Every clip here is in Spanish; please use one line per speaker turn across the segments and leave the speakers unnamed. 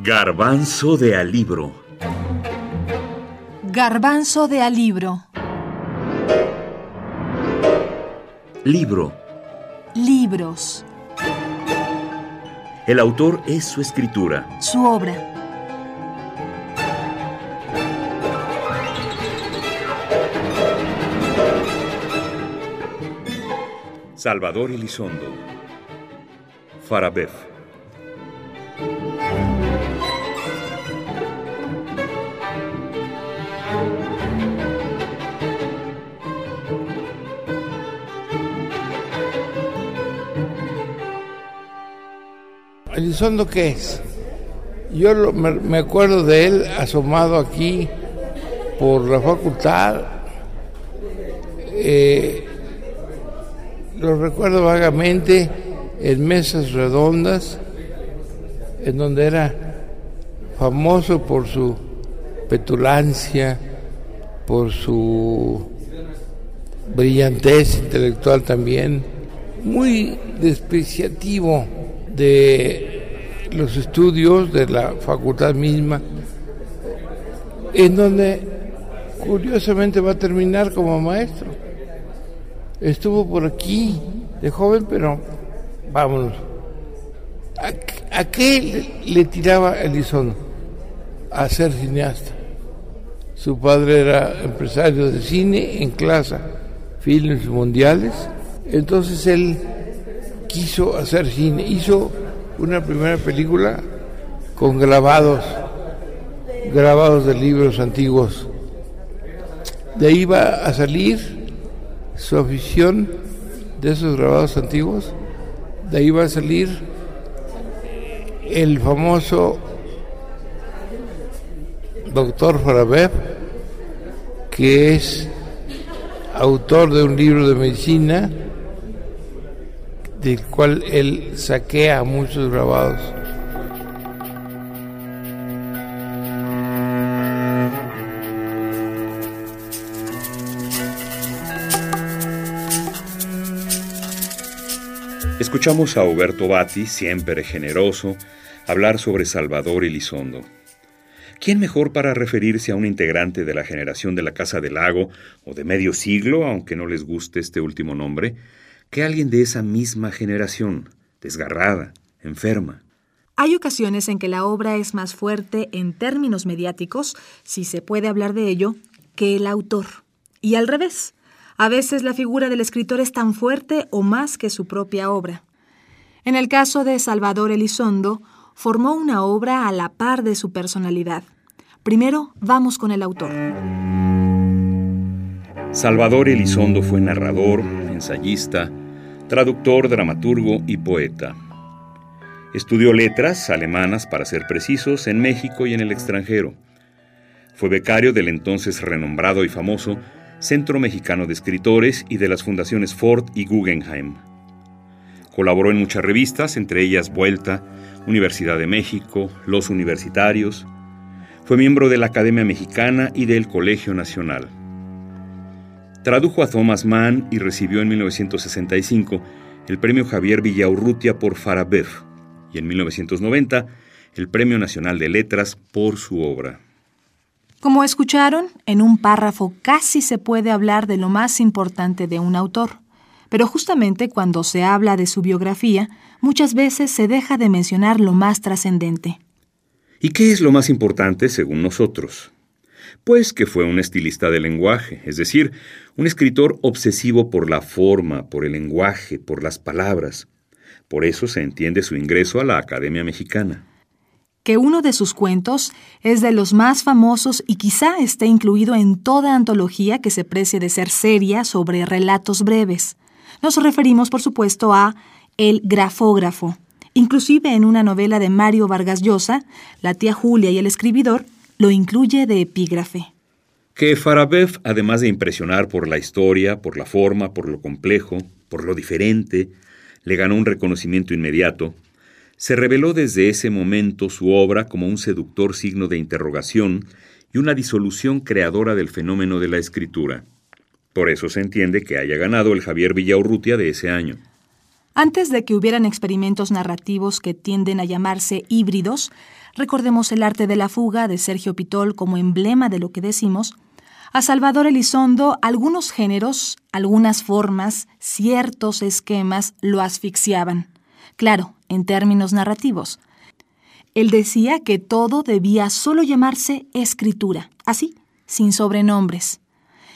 Garbanzo de alibro.
Garbanzo de alibro.
Libro.
Libros.
El autor es su escritura.
Su obra.
Salvador Elizondo. Farabef.
¿Elizondo qué es? Yo lo- me, me acuerdo de él asomado aquí por la facultad. Eh, lo recuerdo vagamente en mesas redondas, en donde era famoso por su petulancia, por su brillantez intelectual también, muy despreciativo de los estudios de la facultad misma, en donde curiosamente va a terminar como maestro. Estuvo por aquí de joven, pero vámonos. ¿A, qué le, le tiraba Elizondo? A ser cineasta. Su padre era empresario de cine en clase, filmes mundiales. Entonces él quiso hacer cine. Hizo una primera película con grabados, grabados de libros antiguos. De ahí va a salir su afición de esos grabados antiguos. De ahí va a salir el famoso doctor Farabeb, que es autor de un libro de medicina del cual él saquea muchos grabados.
Escuchamos a Huberto Batti, siempre generoso, hablar sobre Salvador Elizondo. ¿Quién mejor para referirse a un integrante de la generación de la Casa del Lago o de medio siglo, aunque no les guste este último nombre, que alguien de esa misma generación, desgarrada, enferma?
Hay ocasiones en que la obra es más fuerte en términos mediáticos, si se puede hablar de ello, que el autor. Y al revés. A veces la figura del escritor es tan fuerte o más que su propia obra. En el caso de Salvador Elizondo, formó una obra a la par de su personalidad. Primero, vamos con el autor.
Salvador Elizondo fue narrador, ensayista, traductor, dramaturgo y poeta. Estudió letras alemanas, para ser precisos, en México y en el extranjero. Fue becario del entonces renombrado y famoso Centro Mexicano de Escritores y de las fundaciones Ford y Guggenheim. Colaboró en muchas revistas, entre ellas Vuelta, Universidad de México, Los Universitarios. Fue miembro de la Academia Mexicana y del Colegio Nacional. Tradujo a Thomas Mann y recibió en 1965 el premio Javier Villaurrutia por Farabef y en 1990 el Premio Nacional de Letras por su obra.
Como escucharon, en un párrafo casi se puede hablar de lo más importante de un autor. Pero justamente cuando se habla de su biografía, muchas veces se deja de mencionar lo más trascendente.
¿Y qué es lo más importante según nosotros? Pues que fue un estilista del lenguaje, es decir, un escritor obsesivo por la forma, por el lenguaje, por las palabras. Por eso se entiende su ingreso a la Academia Mexicana.
Que uno de sus cuentos es de los más famosos y quizá esté incluido en toda antología que se precie de ser seria sobre relatos breves. Nos referimos, por supuesto, a El Grafógrafo. Inclusive en una novela de Mario Vargas Llosa, La tía Julia y el escribidor lo incluye de epígrafe.
Que Farabef, además de impresionar por la historia, por la forma, por lo complejo, por lo diferente, le ganó un reconocimiento inmediato, se reveló desde ese momento su obra como un seductor signo de interrogación y una disolución creadora del fenómeno de la escritura. Por eso se entiende que haya ganado el Javier Villaurrutia de ese año.
Antes de que hubieran experimentos narrativos que tienden a llamarse híbridos, recordemos el arte de la fuga de Sergio Pitol como emblema de lo que decimos, a Salvador Elizondo algunos géneros, algunas formas, ciertos esquemas lo asfixiaban. Claro, en términos narrativos. Él decía que todo debía solo llamarse escritura, así, sin sobrenombres.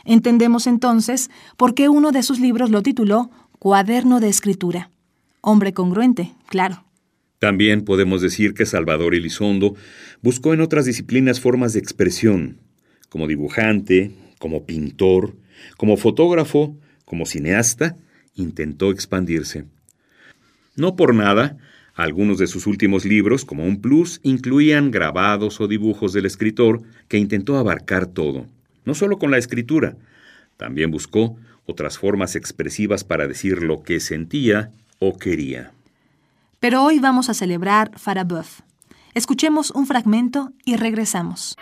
Entendemos entonces por qué uno de sus libros lo tituló Cuaderno de Escritura. Hombre congruente, claro.
También podemos decir que Salvador Elizondo buscó en otras disciplinas formas de expresión, como dibujante, como pintor, como fotógrafo, como cineasta, intentó expandirse. No por nada, algunos de sus últimos libros, como un plus, incluían grabados o dibujos del escritor que intentó abarcar todo, no solo con la escritura, también buscó otras formas expresivas para decir lo que sentía o quería.
Pero hoy vamos a celebrar Farabeuf. Escuchemos un fragmento y regresamos.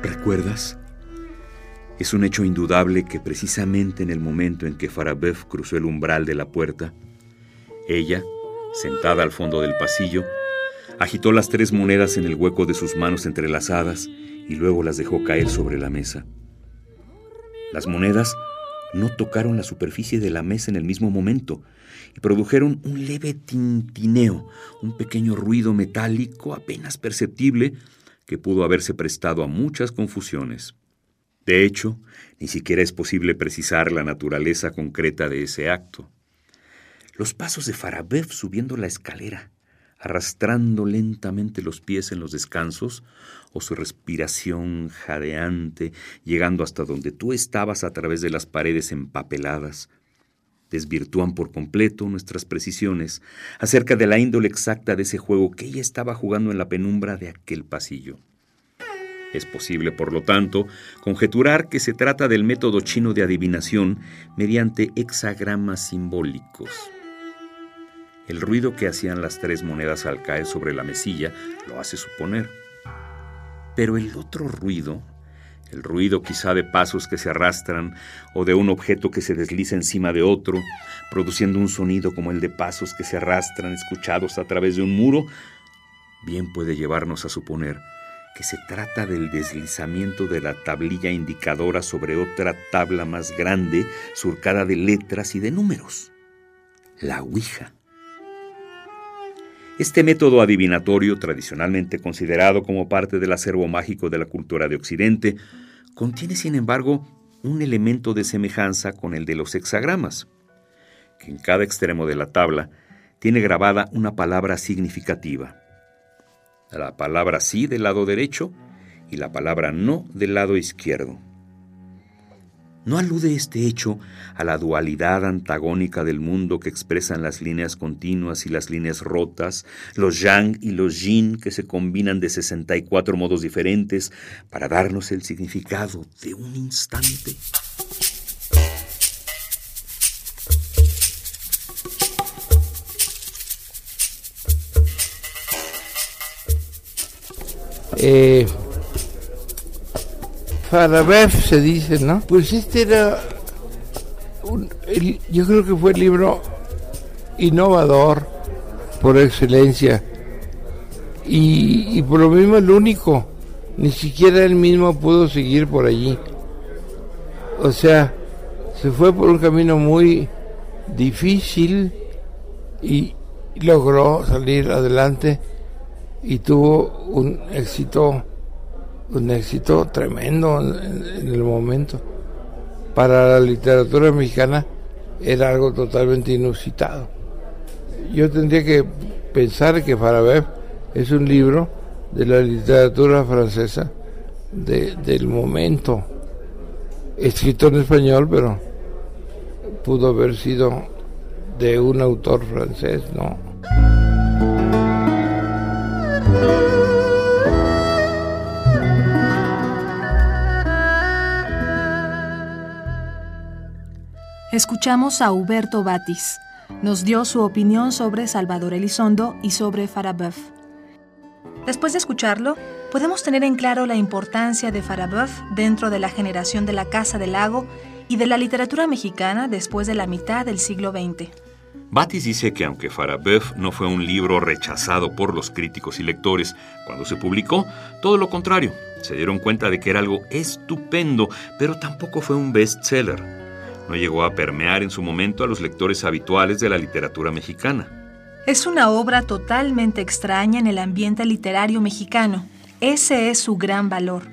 ¿Recuerdas? Es un hecho indudable que precisamente en el momento en que Farabeuf cruzó el umbral de la puerta, ella, sentada al fondo del pasillo, agitó las tres monedas en el hueco de sus manos entrelazadas y luego las dejó caer sobre la mesa. Las monedas no tocaron la superficie de la mesa en el mismo momento y produjeron un leve tintineo, un pequeño ruido metálico apenas perceptible que pudo haberse prestado a muchas confusiones. De hecho, ni siquiera es posible precisar la naturaleza concreta de ese acto. Los pasos de Farabev subiendo la escalera, arrastrando lentamente los pies en los descansos, o su respiración jadeante llegando hasta donde tú estabas a través de las paredes empapeladas, desvirtúan por completo nuestras precisiones acerca de la índole exacta de ese juego que ella estaba jugando en la penumbra de aquel pasillo. Es posible, por lo tanto, conjeturar que se trata del método chino de adivinación mediante hexagramas simbólicos. El ruido que hacían las tres monedas al caer sobre la mesilla lo hace suponer. Pero el otro ruido, el ruido quizá de pasos que se arrastran o de un objeto que se desliza encima de otro, produciendo un sonido como el de pasos que se arrastran escuchados a través de un muro, bien puede llevarnos a suponer que se trata del deslizamiento de la tablilla indicadora sobre otra tabla más grande surcada de letras y de números. La Ouija. Este método adivinatorio, tradicionalmente considerado como parte del acervo mágico de la cultura de Occidente, contiene, sin embargo, un elemento de semejanza con el de los hexagramas, que en cada extremo de la tabla tiene grabada una palabra significativa la palabra sí del lado derecho y la palabra no del lado izquierdo. ¿No alude este hecho a la dualidad antagónica del mundo que expresan las líneas continuas y las líneas rotas, los yang y los yin que se combinan de 64 modos diferentes para darnos el significado de un instante?
Eh, Farabev se dice, ¿no? Pues este era, yo creo que fue el libro innovador por excelencia y por lo mismo el único, ni siquiera él mismo pudo seguir por allí. O sea, se fue por un camino muy difícil y logró salir adelante y tuvo un éxito, un éxito tremendo en, el momento. Para la literatura mexicana era algo totalmente inusitado. Yo tendría que pensar que Farabev es un libro de la literatura francesa del momento, escrito en español, pero pudo haber sido de un autor francés, ¿no?
Escuchamos a Huberto Batis. Nos dio su opinión sobre Salvador Elizondo y sobre Farabeuf. Después de escucharlo, podemos tener en claro la importancia de Farabeuf dentro de la generación de la Casa del Lago y de la literatura mexicana después de la mitad del siglo XX.
Batis dice que aunque Farabeuf no fue un libro rechazado por los críticos y lectores cuando se publicó, todo lo contrario, se dieron cuenta de que era algo estupendo, pero tampoco fue un bestseller. No llegó a permear en su momento a los lectores habituales de la literatura mexicana.
Es una obra totalmente extraña en el ambiente literario mexicano. Ese es su gran valor.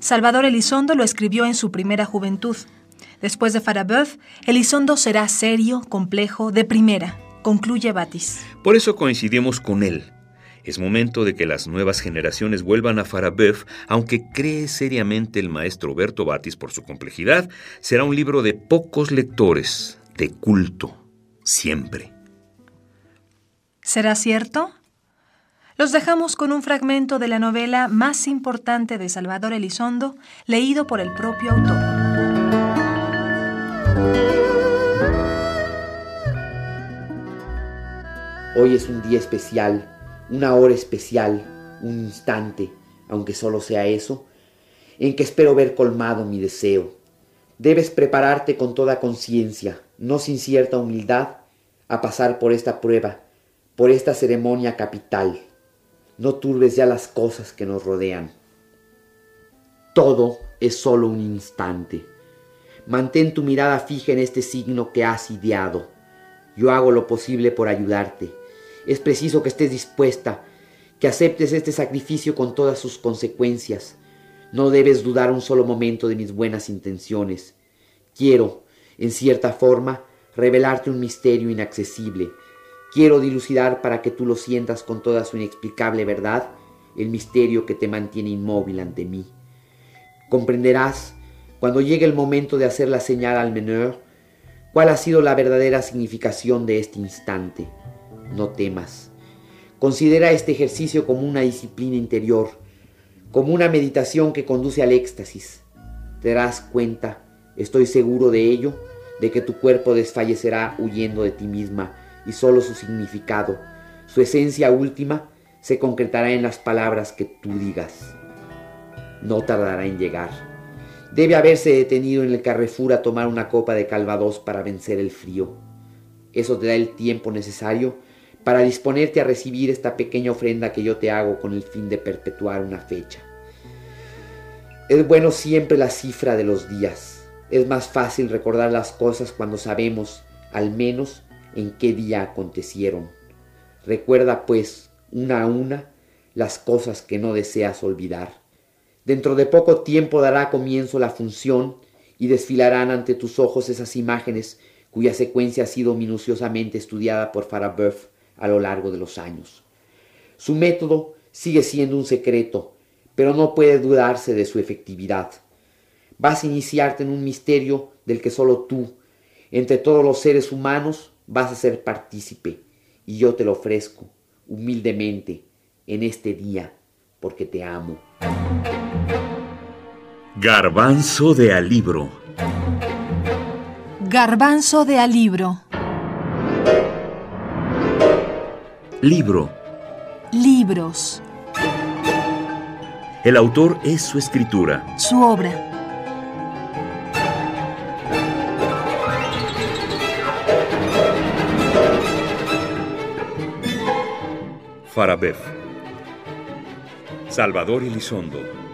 Salvador Elizondo lo escribió en su primera juventud. Después de Farabeuf, Elizondo será serio, complejo, de primera, concluye Batis.
Por eso coincidimos con él. Es momento de que las nuevas generaciones vuelvan a Farabeuf, aunque cree seriamente el maestro Berto Batis por su complejidad, será un libro de pocos lectores, de culto, siempre.
¿Será cierto? Los dejamos con un fragmento de la novela más importante de Salvador Elizondo, leído por el propio autor.
Hoy es un día especial, una hora especial, un instante, aunque solo sea eso, en que espero ver colmado mi deseo. Debes prepararte con toda conciencia, no sin cierta humildad, a pasar por esta prueba, por esta ceremonia capital. No turbes ya las cosas que nos rodean. Todo es solo un instante. Mantén tu mirada fija en este signo que has ideado. Yo hago lo posible por ayudarte. Es preciso que estés dispuesta, que aceptes este sacrificio con todas sus consecuencias. No debes dudar un solo momento de mis buenas intenciones. Quiero, en cierta forma, revelarte un misterio inaccesible. Quiero dilucidar para que tú lo sientas con toda su inexplicable verdad el misterio que te mantiene inmóvil ante mí. Comprenderás cuando llegue el momento de hacer la señal al menor, cuál ha sido la verdadera significación de este instante. No temas. Considera este ejercicio como una disciplina interior, como una meditación que conduce al éxtasis. Te darás cuenta, estoy seguro de ello, de que tu cuerpo desfallecerá huyendo de ti misma y solo su significado, su esencia última, se concretará en las palabras que tú digas. No tardará en llegar. Debe haberse detenido en el Carrefour a tomar una copa de calvados para vencer el frío. Eso te da el tiempo necesario para disponerte a recibir esta pequeña ofrenda que yo te hago con el fin de perpetuar una fecha. Es bueno siempre la cifra de los días. Es más fácil recordar las cosas cuando sabemos, al menos, en qué día acontecieron. Recuerda, pues, una a una, las cosas que no deseas olvidar. Dentro de poco tiempo dará comienzo la función y desfilarán ante tus ojos esas imágenes cuya secuencia ha sido minuciosamente estudiada por Farabeuf a lo largo de los años. Su método sigue siendo un secreto, pero no puede dudarse de su efectividad. Vas a iniciarte en un misterio del que solo tú, entre todos los seres humanos, vas a ser partícipe, y yo te lo ofrezco, humildemente, en este día, porque te amo.
Garbanzo de alibro.
Garbanzo de alibro.
Libro.
Libros.
El autor es su escritura.
Su obra.
Farabeuf. Salvador Elizondo.